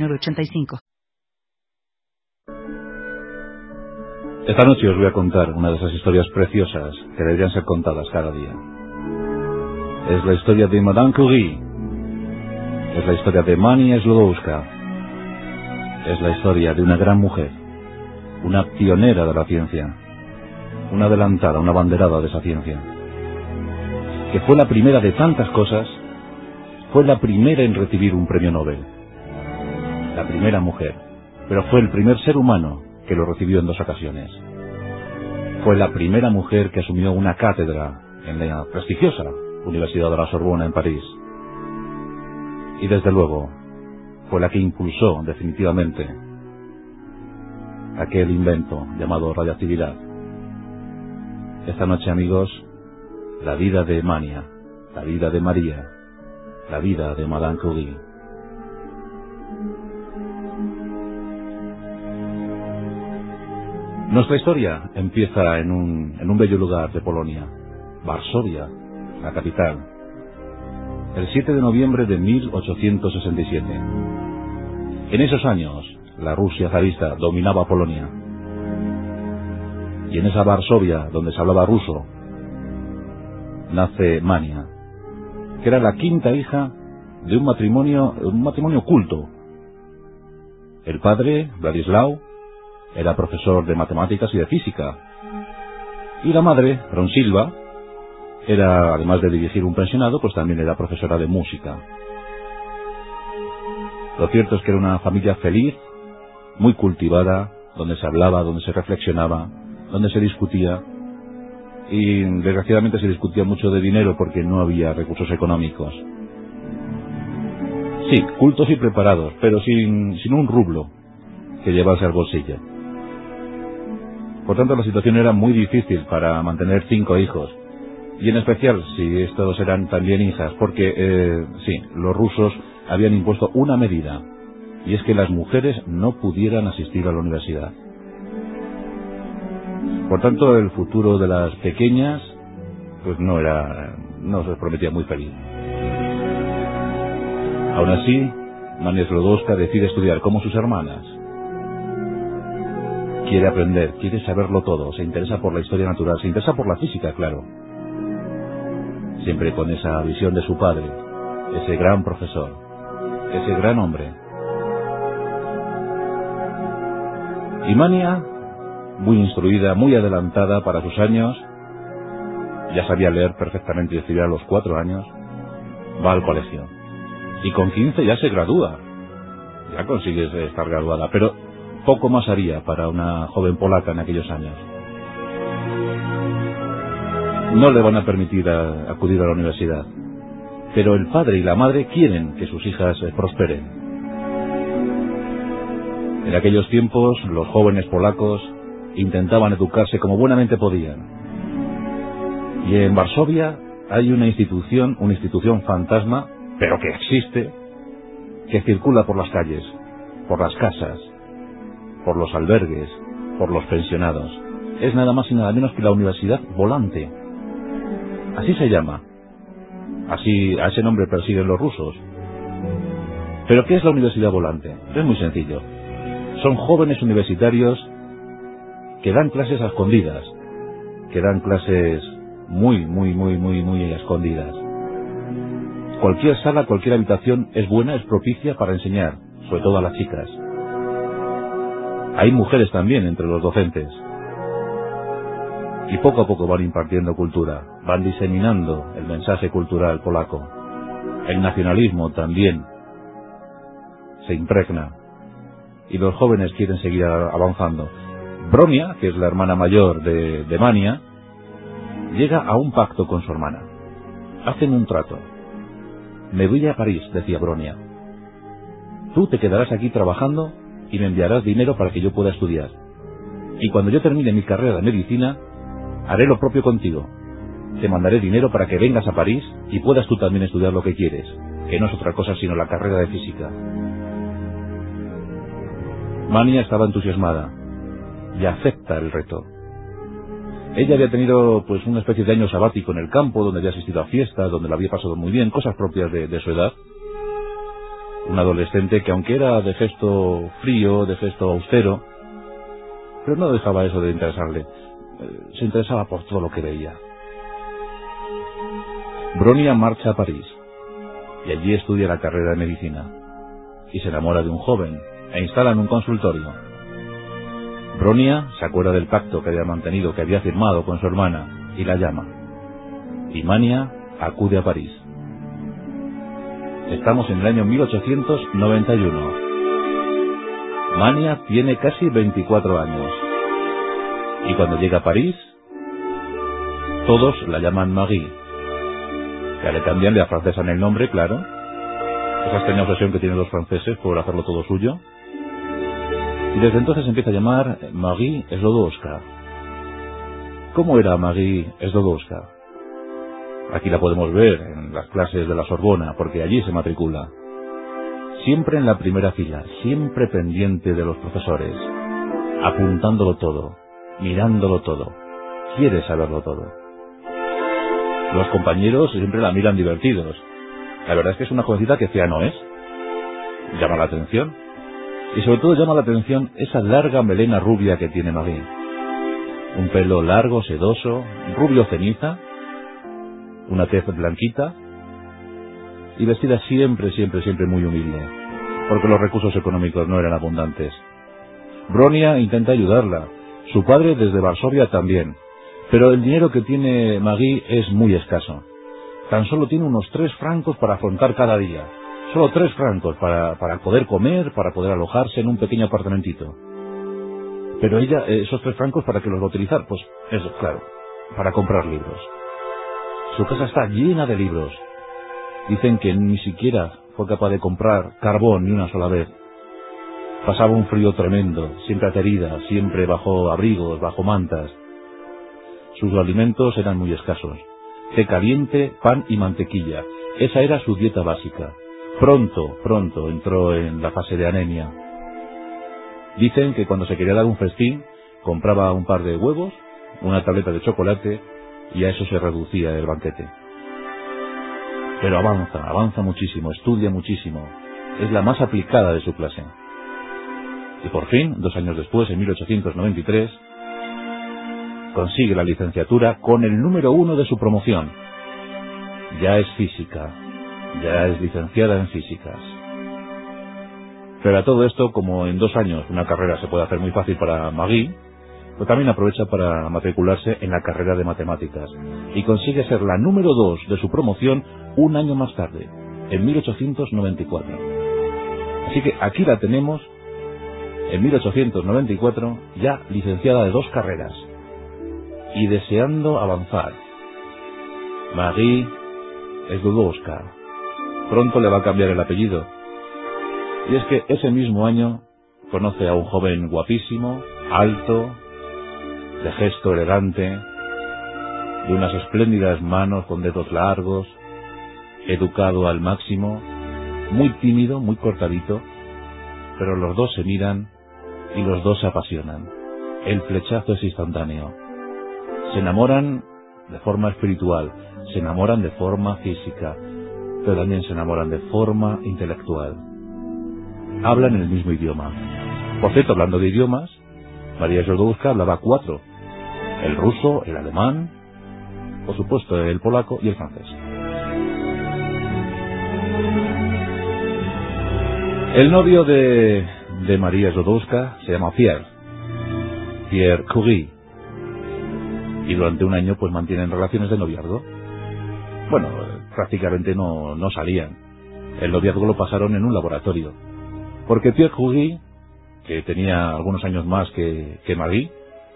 906985. Esta noche os voy a contar una de esas historias preciosas que deberían ser contadas cada día. Es la historia de Madame Curie. Es la historia de Mani Slodowska. Es la historia de una gran mujer, una pionera de la ciencia, una adelantada, una banderada de esa ciencia, que fue la primera de tantas cosas, fue la primera en recibir un premio Nobel, la primera mujer, pero fue el primer ser humano que lo recibió en dos ocasiones. Fue la primera mujer que asumió una cátedra en la prestigiosa Universidad de la Sorbona en París. Y desde luego, fue la que impulsó definitivamente aquel invento llamado radioactividad. Esta noche, amigos, la vida de Mania, la vida de María, la vida de Madame Curie. Nuestra historia empieza en un, en un bello lugar de Polonia, Varsovia, la capital, el 7 de noviembre de 1867. En esos años, la Rusia zarista dominaba Polonia. Y en esa Varsovia, donde se hablaba ruso, nace Mania, que era la quinta hija de un matrimonio, un matrimonio culto. El padre, Vladislao, era profesor de matemáticas y de física. Y la madre, Ronsilva, era, además de dirigir un pensionado, pues también era profesora de música. Lo cierto es que era una familia feliz, muy cultivada, donde se hablaba, donde se reflexionaba, donde se discutía. Y desgraciadamente se discutía mucho de dinero porque no había recursos económicos. Sí, cultos y preparados, pero sin, sin un rublo que llevarse al bolsillo. Por tanto, la situación era muy difícil para mantener cinco hijos. Y en especial si estos eran también hijas, porque, eh, sí, los rusos habían impuesto una medida, y es que las mujeres no pudieran asistir a la universidad. Por tanto, el futuro de las pequeñas, pues no era, no se prometía muy feliz. Aún así, Mania Slodowska decide estudiar como sus hermanas. Quiere aprender, quiere saberlo todo, se interesa por la historia natural, se interesa por la física, claro. Siempre con esa visión de su padre, ese gran profesor, ese gran hombre. Y Mania, muy instruida, muy adelantada para sus años, ya sabía leer perfectamente y escribir a los cuatro años, va al colegio. Y con quince ya se gradúa. Ya consigues estar graduada, pero poco más haría para una joven polaca en aquellos años. No le van a permitir acudir a la universidad, pero el padre y la madre quieren que sus hijas eh, prosperen. En aquellos tiempos los jóvenes polacos intentaban educarse como buenamente podían. Y en Varsovia hay una institución, una institución fantasma, pero que existe, que circula por las calles, por las casas, por los albergues, por los pensionados. Es nada más y nada menos que la Universidad Volante. Así se llama. Así a ese nombre persiguen los rusos. ¿Pero qué es la Universidad Volante? Es muy sencillo. Son jóvenes universitarios que dan clases a escondidas, que dan clases muy, muy, muy, muy, muy escondidas. Cualquier sala, cualquier habitación es buena, es propicia para enseñar, sobre todo a las chicas. Hay mujeres también entre los docentes. Y poco a poco van impartiendo cultura, van diseminando el mensaje cultural polaco. El nacionalismo también se impregna. Y los jóvenes quieren seguir avanzando. Bronia, que es la hermana mayor de, Mania, llega a un pacto con su hermana. Hacen un trato. Me voy a París, decía Bronia. Tú te quedarás aquí trabajando y me enviarás dinero para que yo pueda estudiar. Y cuando yo termine mi carrera de medicina, haré lo propio contigo. Te mandaré dinero para que vengas a París y puedas tú también estudiar lo que quieres, que no es otra cosa sino la carrera de física. Mania estaba entusiasmada y acepta el reto. Ella había tenido pues una especie de año sabático en el campo, donde había asistido a fiestas, donde la había pasado muy bien, cosas propias de, de su edad. Un adolescente que aunque era de gesto frío, de gesto austero, pero no dejaba eso de interesarle. Eh, se interesaba por todo lo que veía. Bronia marcha a París y allí estudia la carrera de medicina y se enamora de un joven e instala en un consultorio. Bronia se acuerda del pacto que había mantenido, que había firmado con su hermana, y la llama. Y Mania acude a París. Estamos en el año 1891. Mania tiene casi 24 años. Y cuando llega a París, todos la llaman Marie. Ya le cambian, le afrancesan el nombre, claro. Esa extraña obsesión que tienen los franceses por hacerlo todo suyo. Y desde entonces empieza a llamar Marie Slodowska. ¿Cómo era Marie Slodowska? Aquí la podemos ver en las clases de la Sorbona, porque allí se matricula. Siempre en la primera fila, siempre pendiente de los profesores, apuntándolo todo, mirándolo todo, quiere saberlo todo. Los compañeros siempre la miran divertidos. La verdad es que es una jovencita que fea no es. Llama la atención. Y sobre todo llama la atención esa larga melena rubia que tiene Marie. Un pelo largo, sedoso, rubio ceniza, una tez blanquita y vestida siempre, siempre, siempre muy humilde, porque los recursos económicos no eran abundantes. Bronia intenta ayudarla, su padre desde Varsovia también, pero el dinero que tiene Marie es muy escaso. Tan solo tiene unos tres francos para afrontar cada día. Solo tres francos para, para poder comer, para poder alojarse en un pequeño apartamentito. Pero ella, eh, esos tres francos, ¿para qué los va a utilizar? Pues eso, claro, para comprar libros. Su casa está llena de libros. Dicen que ni siquiera fue capaz de comprar carbón ni una sola vez. Pasaba un frío tremendo, siempre aterida, siempre bajo abrigos, bajo mantas. Sus alimentos eran muy escasos. Té caliente, pan y mantequilla. Esa era su dieta básica. Pronto, pronto entró en la fase de anemia. Dicen que cuando se quería dar un festín, compraba un par de huevos, una tableta de chocolate, y a eso se reducía el banquete. Pero avanza, avanza muchísimo, estudia muchísimo. Es la más aplicada de su clase. Y por fin, dos años después, en 1893, consigue la licenciatura con el número uno de su promoción. Ya es física, ya es licenciada en físicas. Pero a todo esto, como en dos años una carrera se puede hacer muy fácil para Magui, pues también aprovecha para matricularse en la carrera de matemáticas y consigue ser la número dos de su promoción un año más tarde, en 1894. Así que aquí la tenemos, en 1894, ya licenciada de dos carreras y deseando avanzar. Marie Oscar pronto le va a cambiar el apellido. Y es que ese mismo año conoce a un joven guapísimo, alto, de gesto elegante, de unas espléndidas manos con dedos largos, educado al máximo, muy tímido, muy cortadito, pero los dos se miran y los dos se apasionan. El flechazo es instantáneo. Se enamoran de forma espiritual, se enamoran de forma física, pero también se enamoran de forma intelectual. Hablan el mismo idioma. Por cierto, hablando de idiomas, María Jodowska hablaba cuatro. El ruso, el alemán, por supuesto el polaco y el francés. El novio de, de María Jodowska se llama Pierre, Pierre Curie, y durante un año pues mantienen relaciones de noviazgo. Bueno, prácticamente no, no salían. El noviazgo lo pasaron en un laboratorio. Porque Pierre Curie, que tenía algunos años más que, que Marie,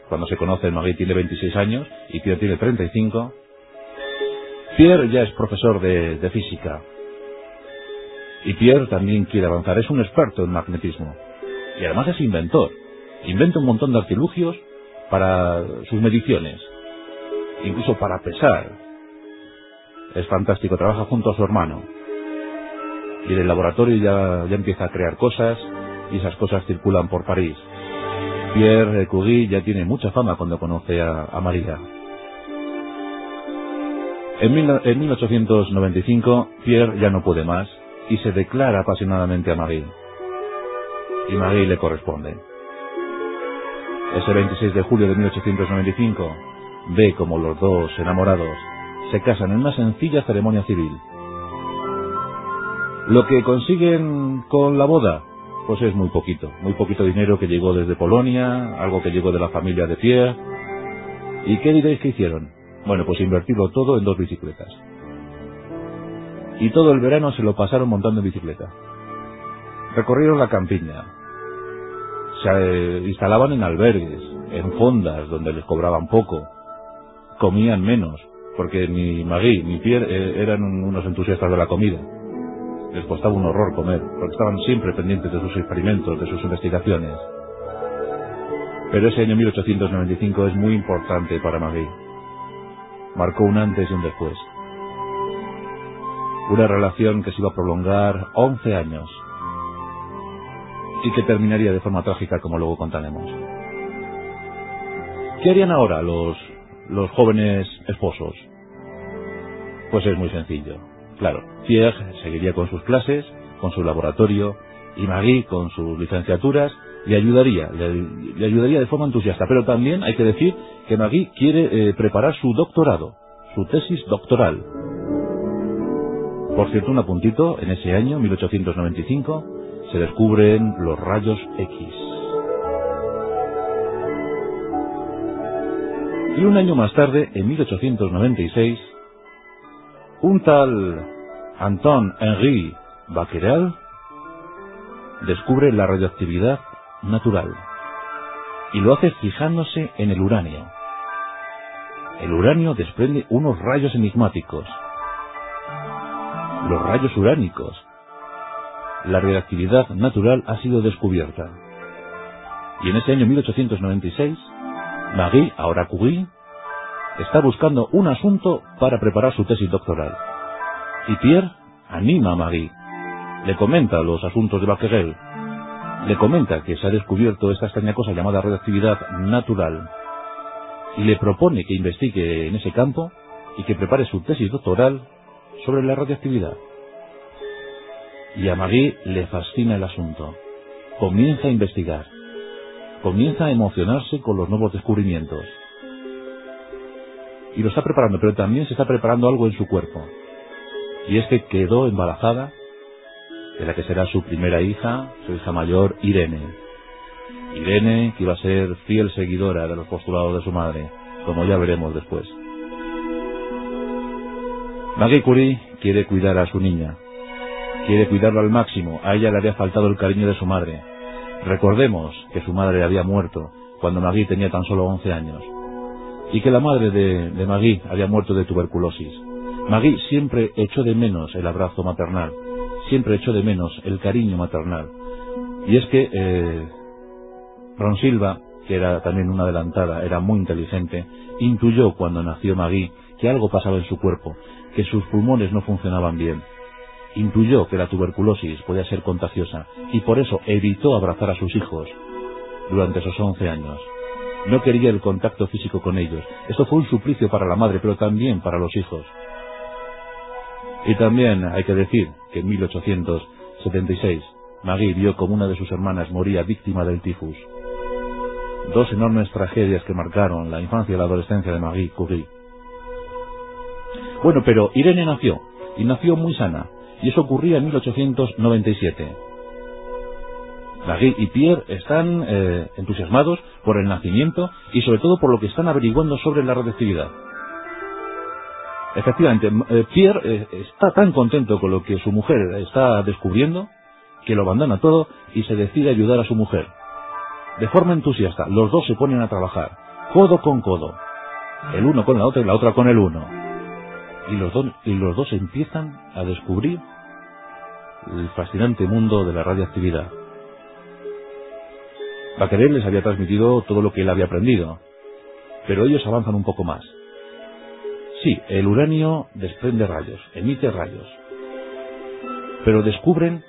cuando se conoce Marie tiene 26 años y Pierre tiene 35, Pierre ya es profesor de, de física. Y Pierre también quiere avanzar, es un experto en magnetismo. Y además es inventor. Inventa un montón de artilugios para sus mediciones, incluso para pesar. Es fantástico, trabaja junto a su hermano. Y en el laboratorio ya, ya empieza a crear cosas y esas cosas circulan por París. Pierre Curie ya tiene mucha fama cuando conoce a, María. En, en 1895, Pierre ya no puede más y se declara apasionadamente a Marie. Y Marie le corresponde. Ese 26 de julio de 1895, ve como los dos enamorados se casan en una sencilla ceremonia civil. Lo que consiguen con la boda, pues es muy poquito, muy poquito dinero que llegó desde Polonia, algo que llegó de la familia de Pierre. ¿Y qué diréis que hicieron? Bueno, pues invertirlo todo en dos bicicletas. Y todo el verano se lo pasaron montando en bicicleta. Recorrieron la campiña. Se eh, instalaban en albergues, en fondas donde les cobraban poco. Comían menos, porque ni Magui ni Pierre eh, eran unos entusiastas de la comida. Les costaba un horror comer, porque estaban siempre pendientes de sus experimentos, de sus investigaciones. Pero ese año 1895 es muy importante para Magui. Marcó un antes y un después. Una relación que se iba a prolongar 11 años y que terminaría de forma trágica como luego contaremos. ¿Qué harían ahora los, los jóvenes esposos? Pues es muy sencillo. Claro, Pierre seguiría con sus clases, con su laboratorio, y Marie con sus licenciaturas, le ayudaría, le, ayudaría de forma entusiasta. Pero también hay que decir que Marie quiere eh, preparar su doctorado, su tesis doctoral. Por cierto, un apuntito, en ese año, 1895, se descubren los rayos X. Y un año más tarde, en 1896, un tal Anton Henri Becquerel descubre la radioactividad natural y lo hace fijándose en el uranio. El uranio desprende unos rayos enigmáticos, los rayos uránicos. La radioactividad natural ha sido descubierta. Y en ese año 1896, Marie, ahora Curie, está buscando un asunto para preparar su tesis doctoral. Y Pierre anima a Marie. Le comenta los asuntos de Becquerel. Le comenta que se ha descubierto esta extraña cosa llamada radioactividad natural. Y le propone que investigue en ese campo y que prepare su tesis doctoral sobre la radioactividad. Y a Marie le fascina el asunto. Comienza a investigar. Comienza a emocionarse con los nuevos descubrimientos y lo está preparando, pero también se está preparando algo en su cuerpo. Y es que quedó embarazada de la que será su primera hija, su hija mayor, Irene. Irene, que iba a ser fiel seguidora de los postulados de su madre, como ya veremos después. Marie Curie quiere cuidar a su niña, quiere cuidarlo al máximo, a ella le había faltado el cariño de su madre. Recordemos que su madre había muerto cuando Marie tenía tan solo 11 años y que la madre de, de Magui había muerto de tuberculosis. Magui siempre echó de menos el abrazo maternal, siempre echó de menos el cariño maternal. Y es que eh, Ron Silva, que era también una adelantada, era muy inteligente, intuyó cuando nació Magui que algo pasaba en su cuerpo, que sus pulmones no funcionaban bien. Intuyó que la tuberculosis podía ser contagiosa y por eso evitó abrazar a sus hijos durante esos 11 años. No quería el contacto físico con ellos. Esto fue un suplicio para la madre, pero también para los hijos. Y también hay que decir que en 1876 Marie vio como una de sus hermanas moría víctima del tifus. Dos enormes tragedias que marcaron la infancia y la adolescencia de Marie Curie. Bueno, pero Irene nació, y nació muy sana, y eso ocurría en 1897. Marie y Pierre están eh, entusiasmados por el nacimiento y sobre todo por lo que están averiguando sobre la radioactividad. Efectivamente, eh, Pierre eh, está tan contento con lo que su mujer está descubriendo que lo abandona todo y se decide ayudar a su mujer. De forma entusiasta, los dos se ponen a trabajar, codo con codo, el uno con la otra y la otra con el uno. Y los, y los dos empiezan a descubrir el fascinante mundo de la radioactividad. Becquerel les había transmitido todo lo que él había aprendido, pero ellos avanzan un poco más. Sí, el uranio desprende rayos, emite rayos, pero descubren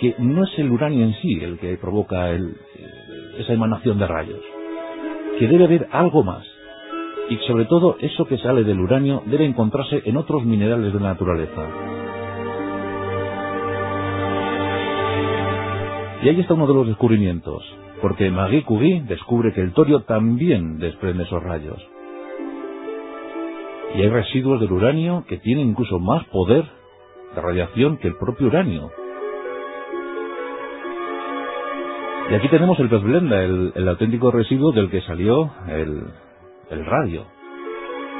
que no es el uranio en sí el que provoca esa emanación de rayos, que debe haber algo más, y sobre todo eso que sale del uranio debe encontrarse en otros minerales de la naturaleza. Y ahí está uno de los descubrimientos, porque Marie Curie descubre que el torio también desprende esos rayos. Y hay residuos del uranio que tienen incluso más poder de radiación que el propio uranio. Y aquí tenemos el pez blenda, el, auténtico residuo del que salió el, el radio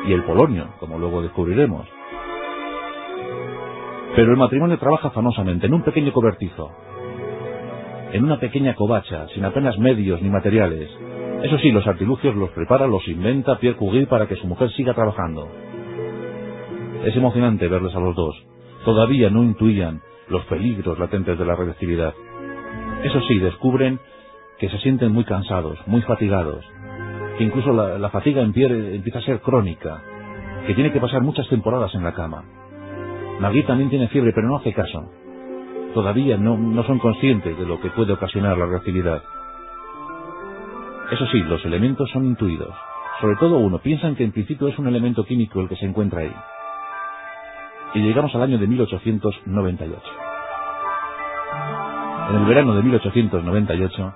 y el polonio, como luego descubriremos. Pero el matrimonio trabaja afanosamente en un pequeño cobertizo, en una pequeña covacha, sin apenas medios ni materiales. Eso sí, los artilugios los prepara, los inventa Pierre Curie para que su mujer siga trabajando. Es emocionante verles a los dos. Todavía no intuían los peligros latentes de la radioactividad. Eso sí, descubren que se sienten muy cansados, muy fatigados, que incluso la, fatiga en Pierre empieza a ser crónica, que tiene que pasar muchas temporadas en la cama. Maggie también tiene fiebre, pero no hace caso. Todavía no, no son conscientes de lo que puede ocasionar la reactividad. Eso sí, los elementos son intuidos. Sobre todo uno, piensan que en principio es un elemento químico el que se encuentra ahí. Y llegamos al año de 1898. En el verano de 1898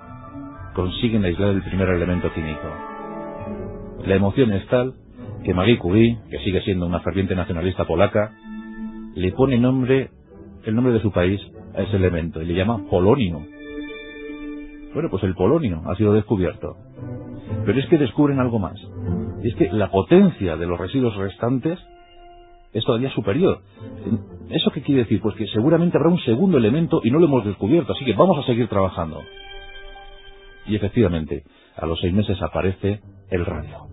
consiguen aislar el primer elemento químico. La emoción es tal que Marie Curie, que sigue siendo una ferviente nacionalista polaca, le pone nombre, el nombre de su país a ese elemento y le llama polonio. Bueno, pues el polonio ha sido descubierto. Pero es que descubren algo más. es que la potencia de los residuos restantes es todavía superior. ¿Eso qué quiere decir? Pues que seguramente habrá un segundo elemento y no lo hemos descubierto, así que vamos a seguir trabajando. Y efectivamente, a los seis meses aparece el radio.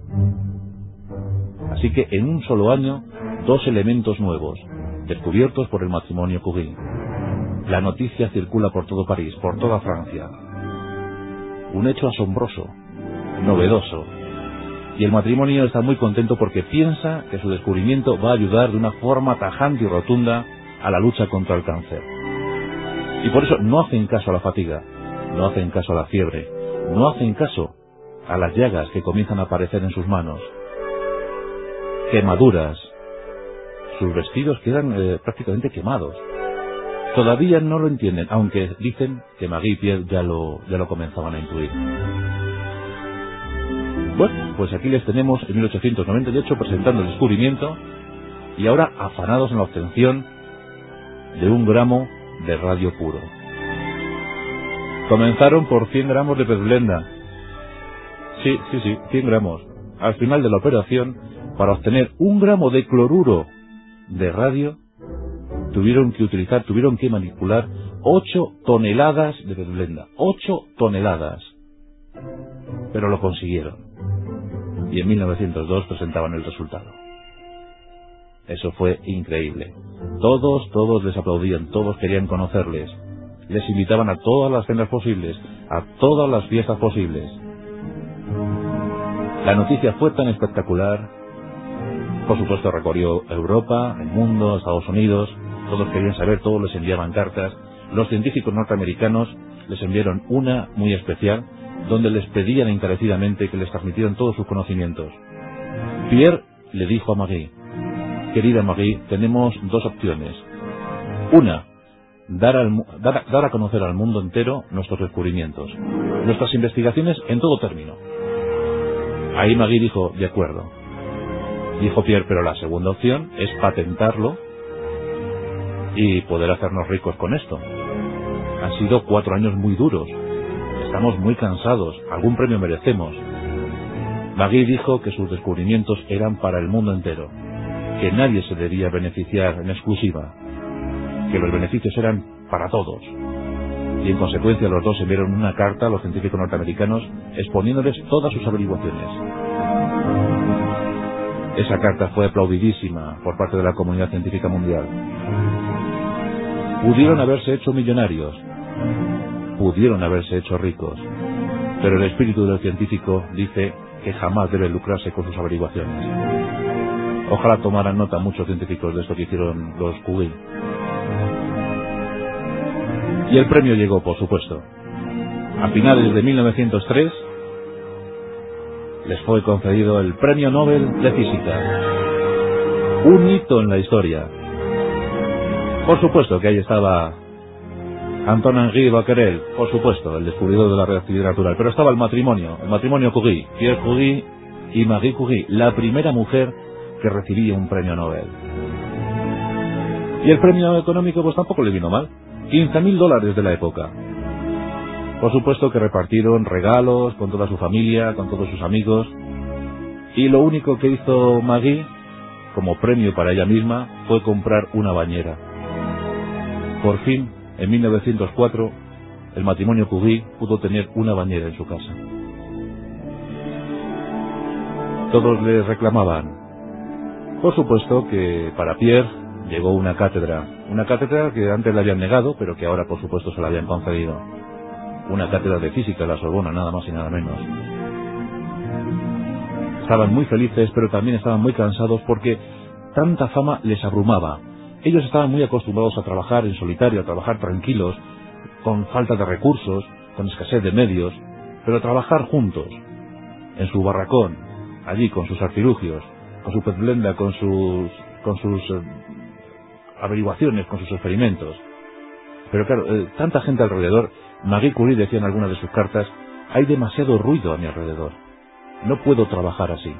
Así que en un solo año, dos elementos nuevos, descubiertos por el matrimonio Curie. La noticia circula por todo París, por toda Francia. Un hecho asombroso, novedoso. Y el matrimonio está muy contento porque piensa que su descubrimiento va a ayudar de una forma tajante y rotunda a la lucha contra el cáncer. Y por eso no hacen caso a la fatiga, no hacen caso a la fiebre, no hacen caso a las llagas que comienzan a aparecer en sus manos. Quemaduras. Sus vestidos quedan eh, prácticamente quemados. Todavía no lo entienden, aunque dicen que Marie y Pierre ya lo, ya lo comenzaban a intuir. Bueno, pues aquí les tenemos en 1898 presentando el descubrimiento y ahora afanados en la obtención de un gramo de radio puro. Comenzaron por 100 gramos de pezblenda. Sí, sí, sí, 100 gramos. Al final de la operación, para obtener un gramo de cloruro de radio, tuvieron que utilizar, tuvieron que manipular 8 toneladas de pezblenda. 8 toneladas. Pero lo consiguieron. Y en 1902 presentaban el resultado. Eso fue increíble. Todos, todos les aplaudían, todos querían conocerles les invitaban a todas las cenas posibles, a todas las fiestas posibles. La noticia fue tan espectacular, por supuesto recorrió Europa, el mundo, Estados Unidos, todos querían saber, todos les enviaban cartas. Los científicos norteamericanos les enviaron una muy especial, donde les pedían encarecidamente que les transmitieran todos sus conocimientos. Pierre le dijo a Marie, querida Marie, tenemos dos opciones. Una, dar, a conocer al mundo entero nuestros descubrimientos, nuestras investigaciones en todo término. Ahí Magui dijo, de acuerdo. Dijo Pierre, pero la segunda opción es patentarlo y poder hacernos ricos con esto. Han sido cuatro años muy duros. Estamos muy cansados. Algún premio merecemos. Magui dijo que sus descubrimientos eran para el mundo entero, que nadie se debía beneficiar en exclusiva, que los beneficios eran para todos. Y en consecuencia los dos enviaron una carta a los científicos norteamericanos exponiéndoles todas sus averiguaciones. Esa carta fue aplaudidísima por parte de la comunidad científica mundial. Pudieron haberse hecho millonarios, pudieron haberse hecho ricos, pero el espíritu del científico dice que jamás debe lucrarse con sus averiguaciones. Ojalá tomaran nota muchos científicos de esto que hicieron los Curie. Y el premio llegó, por supuesto. A finales de 1903 les fue concedido el Premio Nobel de Física. Un hito en la historia. Por supuesto que ahí estaba Anton-Henri Becquerel, por supuesto, el descubridor de la reactividad natural, pero estaba el matrimonio, el matrimonio Curie, Pierre Curie y Marie Curie, la primera mujer que recibía un premio Nobel. Y el premio económico pues tampoco le vino mal, 15.000 dólares de la época. Por supuesto que repartieron regalos con toda su familia, con todos sus amigos, y lo único que hizo Marie, como premio para ella misma, fue comprar una bañera. Por fin, en 1904, el matrimonio Curie pudo tener una bañera en su casa. Todos le reclamaban. Por supuesto que para Pierre llegó una cátedra, una cátedra que antes le habían negado, pero que ahora por supuesto se la habían concedido. Una cátedra de física en la Sorbona, nada más y nada menos. Estaban muy felices, pero también estaban muy cansados porque tanta fama les abrumaba, ellos estaban muy acostumbrados a trabajar en solitario, a trabajar tranquilos, con falta de recursos, con escasez de medios, pero a trabajar juntos, en su barracón, allí con sus artilugios, con su pezblenda, con sus, con sus eh, averiguaciones, con sus experimentos. Pero claro, eh, tanta gente alrededor, Marie Curie decía en alguna de sus cartas, hay demasiado ruido a mi alrededor. No puedo trabajar así.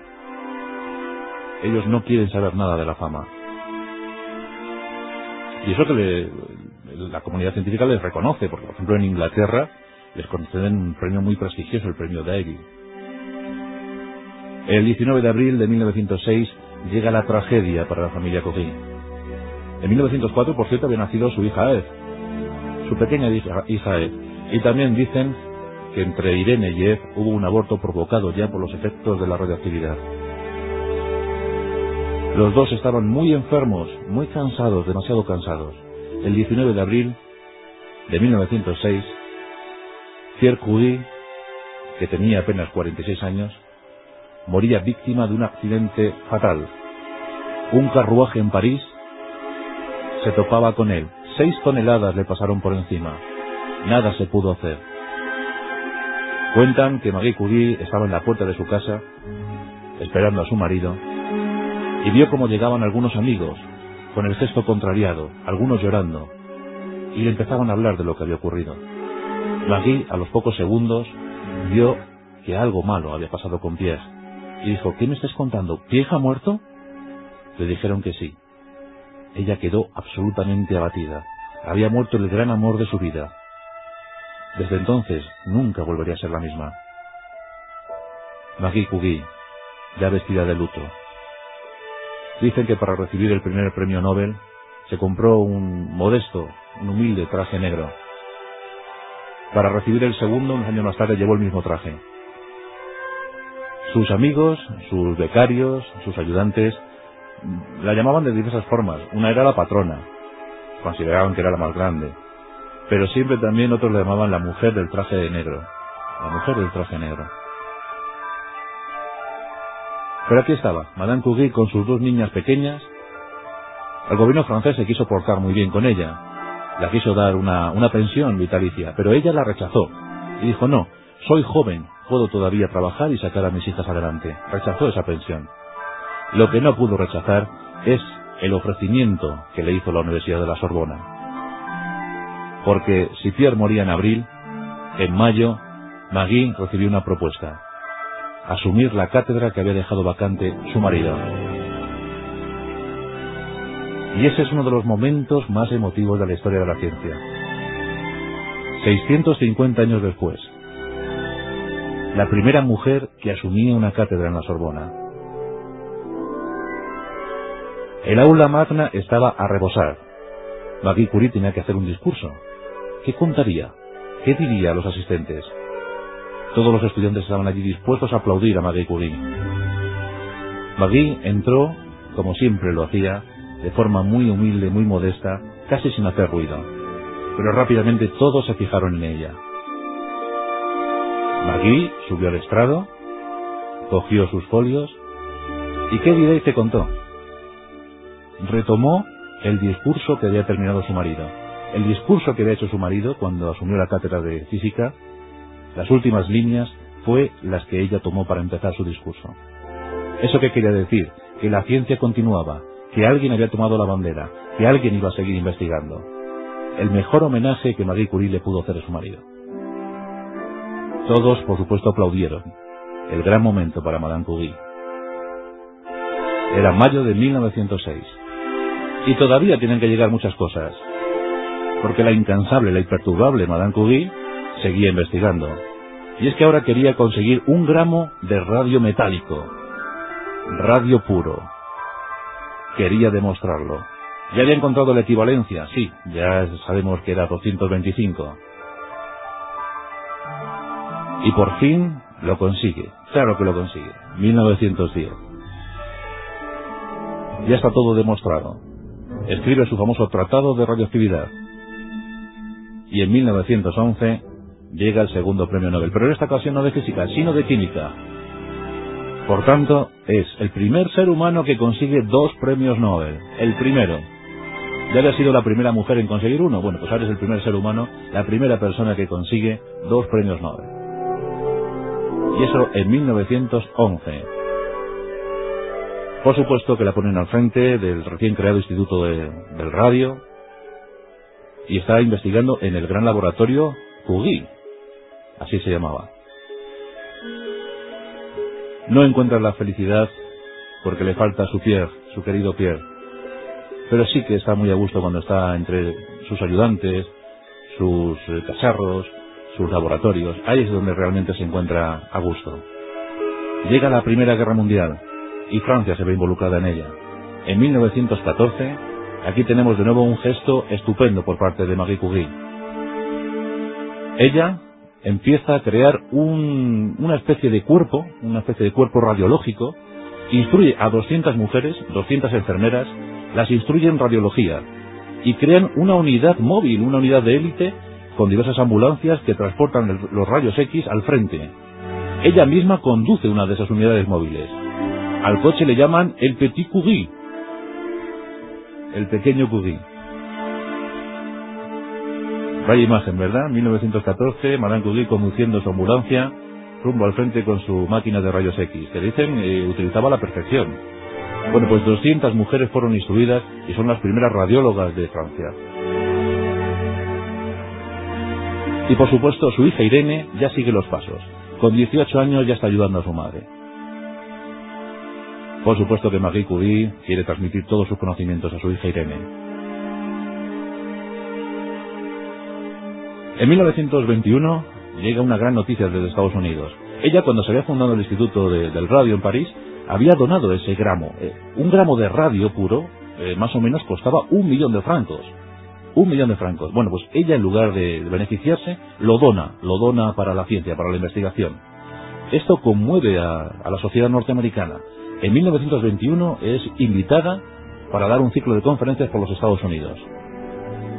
Ellos no quieren saber nada de la fama. Y eso que la comunidad científica les reconoce, porque por ejemplo en Inglaterra les conceden un premio muy prestigioso, el premio Daily. El 19 de abril de 1906 llega la tragedia para la familia Curie. En 1904, por cierto, había nacido su hija Eve, su pequeña hija, hija Eve. Y también dicen que entre Irene y Eve hubo un aborto provocado ya por los efectos de la radioactividad. Los dos estaban muy enfermos, muy cansados, demasiado cansados. El 19 de abril de 1906, Pierre Curie, que tenía apenas 46 años, moría víctima de un accidente fatal. Un carruaje en París se topaba con él. Seis toneladas le pasaron por encima. Nada se pudo hacer. Cuentan que Marie Curie estaba en la puerta de su casa, esperando a su marido, y vio cómo llegaban algunos amigos, con el gesto contrariado, algunos llorando, y le empezaban a hablar de lo que había ocurrido. Magui, a los pocos segundos, vio que algo malo había pasado con Pierre, y dijo, ¿qué me estás contando? ¿Pierre ha muerto? Le dijeron que sí. Ella quedó absolutamente abatida. Había muerto el gran amor de su vida. Desde entonces nunca volvería a ser la misma. Magui Curie, ya vestida de luto, Dicen que para recibir el primer premio Nobel se compró un modesto, un humilde traje negro. Para recibir el segundo, un año más tarde llevó el mismo traje. Sus amigos, sus becarios, sus ayudantes, la llamaban de diversas formas. Una era la patrona, consideraban que era la más grande. Pero siempre también otros le llamaban la mujer del traje negro. La mujer del traje negro. Pero aquí estaba, Madame Curie con sus dos niñas pequeñas. El gobierno francés se quiso portar muy bien con ella. La quiso dar una, una pensión vitalicia, pero ella la rechazó. Y dijo, no, soy joven, puedo todavía trabajar y sacar a mis hijas adelante. Rechazó esa pensión. Lo que no pudo rechazar es el ofrecimiento que le hizo la Universidad de la Sorbona. Porque si Pierre moría en abril, en mayo, Magui recibió una propuesta asumir la cátedra que había dejado vacante su marido. Y ese es uno de los momentos más emotivos de la historia de la ciencia. 650 años después, la primera mujer que asumía una cátedra en la Sorbona. El aula magna estaba a rebosar. Marie Curie tenía que hacer un discurso. ¿Qué contaría? ¿Qué diría a los asistentes? Todos los estudiantes estaban allí dispuestos a aplaudir a Marie Curie. Marie entró, como siempre lo hacía, de forma muy humilde, muy modesta, casi sin hacer ruido. Pero rápidamente todos se fijaron en ella. Magui subió al estrado, cogió sus folios y qué diré y te contó. Retomó el discurso que había terminado su marido. El discurso que había hecho su marido cuando asumió la cátedra de física, las últimas líneas fue las que ella tomó para empezar su discurso. ¿Eso qué quería decir? Que la ciencia continuaba, que alguien había tomado la bandera, que alguien iba a seguir investigando. El mejor homenaje que Marie Curie le pudo hacer a su marido. Todos, por supuesto, aplaudieron. El gran momento para Madame Curie. Era mayo de 1906. Y todavía tienen que llegar muchas cosas. Porque la incansable, la imperturbable Madame Curie seguía investigando. Y es que ahora quería conseguir un gramo de radio metálico. Radio puro. Quería demostrarlo. Ya había encontrado la equivalencia, sí, ya sabemos que era 225. Y por fin lo consigue. Claro que lo consigue. 1910. Ya está todo demostrado. Escribe su famoso Tratado de Radioactividad. Y en 1911 llega el segundo premio Nobel. Pero en esta ocasión no de física, sino de química. Por tanto, es el primer ser humano que consigue dos premios Nobel. El primero. Ya había sido la primera mujer en conseguir uno. Bueno, pues ahora es el primer ser humano, la primera persona que consigue dos premios Nobel. Y eso en 1911. Por supuesto que la ponen al frente del recién creado Instituto del Radio y está investigando en el gran laboratorio Curie, así se llamaba. No encuentra la felicidad porque le falta su Pierre, su querido Pierre. Pero sí que está muy a gusto cuando está entre sus ayudantes, sus eh, cacharros, sus laboratorios. Ahí es donde realmente se encuentra a gusto. Llega la Primera Guerra Mundial y Francia se ve involucrada en ella. En 1914, aquí tenemos de nuevo un gesto estupendo por parte de Marie Curie. Ella empieza a crear una especie de cuerpo, una especie de cuerpo radiológico, instruye a 200 mujeres, 200 enfermeras, las instruye en radiología y crean una unidad móvil, una unidad de élite con diversas ambulancias que transportan los rayos X al frente. Ella misma conduce una de esas unidades móviles. Al coche le llaman el Petit Curie, el pequeño Curie. Vaya imagen, ¿verdad? 1914, Madame Curie conduciendo su ambulancia rumbo al frente con su máquina de rayos X, que dicen eh, utilizaba la perfección. Bueno, pues 200 mujeres fueron instruidas y son las primeras radiólogas de Francia. Y por supuesto, su hija Irene ya sigue los pasos. Con 18 años ya está ayudando a su madre. Por supuesto que Marie Curie quiere transmitir todos sus conocimientos a su hija Irene. En 1921 llega una gran noticia desde Estados Unidos. Ella, cuando se había fundado el Instituto del Radio en París, había donado ese gramo. Eh, un gramo de radio puro, eh, más o menos, costaba un millón de francos. Un millón de francos. Bueno, pues ella, en lugar de, beneficiarse, lo dona. Lo dona para la ciencia, para la investigación. Esto conmueve a, a la sociedad norteamericana. En 1921 es invitada para dar un ciclo de conferencias por los Estados Unidos.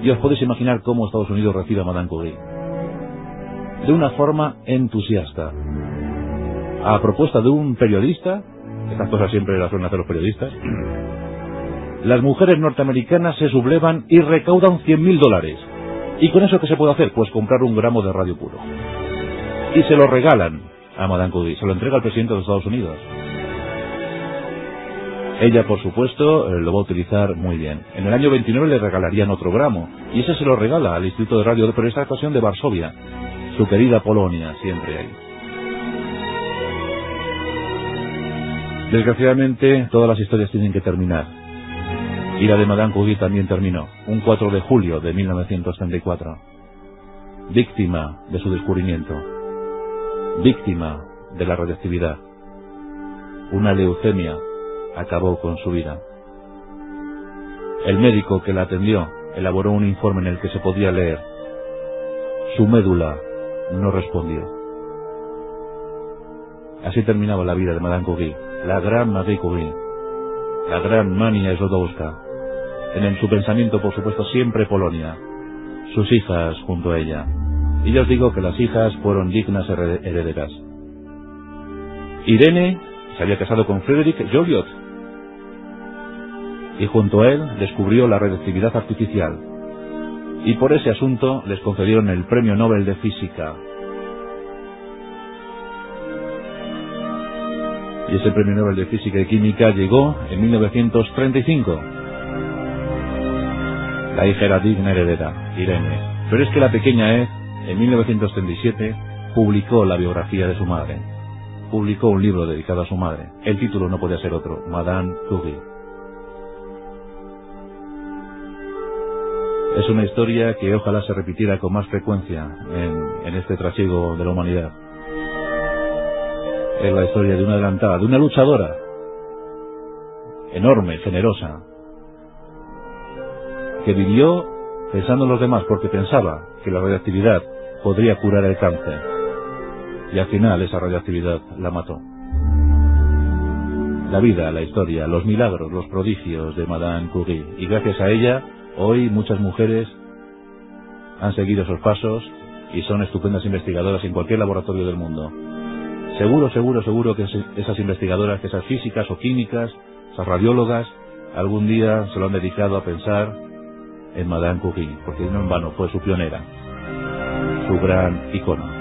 Y os podéis imaginar cómo Estados Unidos recibe a Madame Curie. De una forma entusiasta. A propuesta de un periodista, estas cosas siempre las suelen hacer los periodistas, las mujeres norteamericanas se sublevan y recaudan 100.000 dólares. ¿Y con eso qué se puede hacer? Pues comprar un gramo de radio puro. Y se lo regalan a Madame Curie, se lo entrega al presidente de los Estados Unidos. Ella, por supuesto, eh, lo va a utilizar muy bien. En el año 29 le regalarían otro gramo, y ese se lo regala al Instituto de Radio, pero esta ocasión de Varsovia, su querida Polonia, siempre ahí. Desgraciadamente, todas las historias tienen que terminar. Y la de Madame Curie también terminó, un 4 de julio de 1934. Víctima de su descubrimiento. Víctima de la radioactividad. Una leucemia acabó con su vida. El médico que la atendió elaboró un informe en el que se podía leer. Su médula no respondió. Así terminaba la vida de Madame Curie, la gran Marie Curie, la gran Mania Slodowska, en su pensamiento, por supuesto, siempre Polonia, sus hijas junto a ella. Y ya os digo que las hijas fueron dignas herederas. Irene se había casado con Frederick Joliot y junto a él descubrió la radioactividad artificial. Y por ese asunto les concedieron el Premio Nobel de Física. Y ese Premio Nobel de Física y Química llegó en 1935. La hija era digna heredera, Irene. Pero es que la pequeña Ed, en 1937, publicó la biografía de su madre. Publicó un libro dedicado a su madre. El título no podía ser otro, Madame Curie. Es una historia que ojalá se repitiera con más frecuencia en, este trasiego de la humanidad. Es la historia de una adelantada, de una luchadora, enorme, generosa, que vivió pensando en los demás porque pensaba que la radioactividad podría curar el cáncer. Y al final esa radioactividad la mató. La vida, la historia, los milagros, los prodigios de Madame Curie. Y gracias a ella Hoy muchas mujeres han seguido esos pasos y son estupendas investigadoras en cualquier laboratorio del mundo. Seguro, seguro, seguro que esas investigadoras, que esas físicas o químicas, esas radiólogas, algún día se lo han dedicado a pensar en Madame Curie, porque no en vano fue su pionera, su gran icono.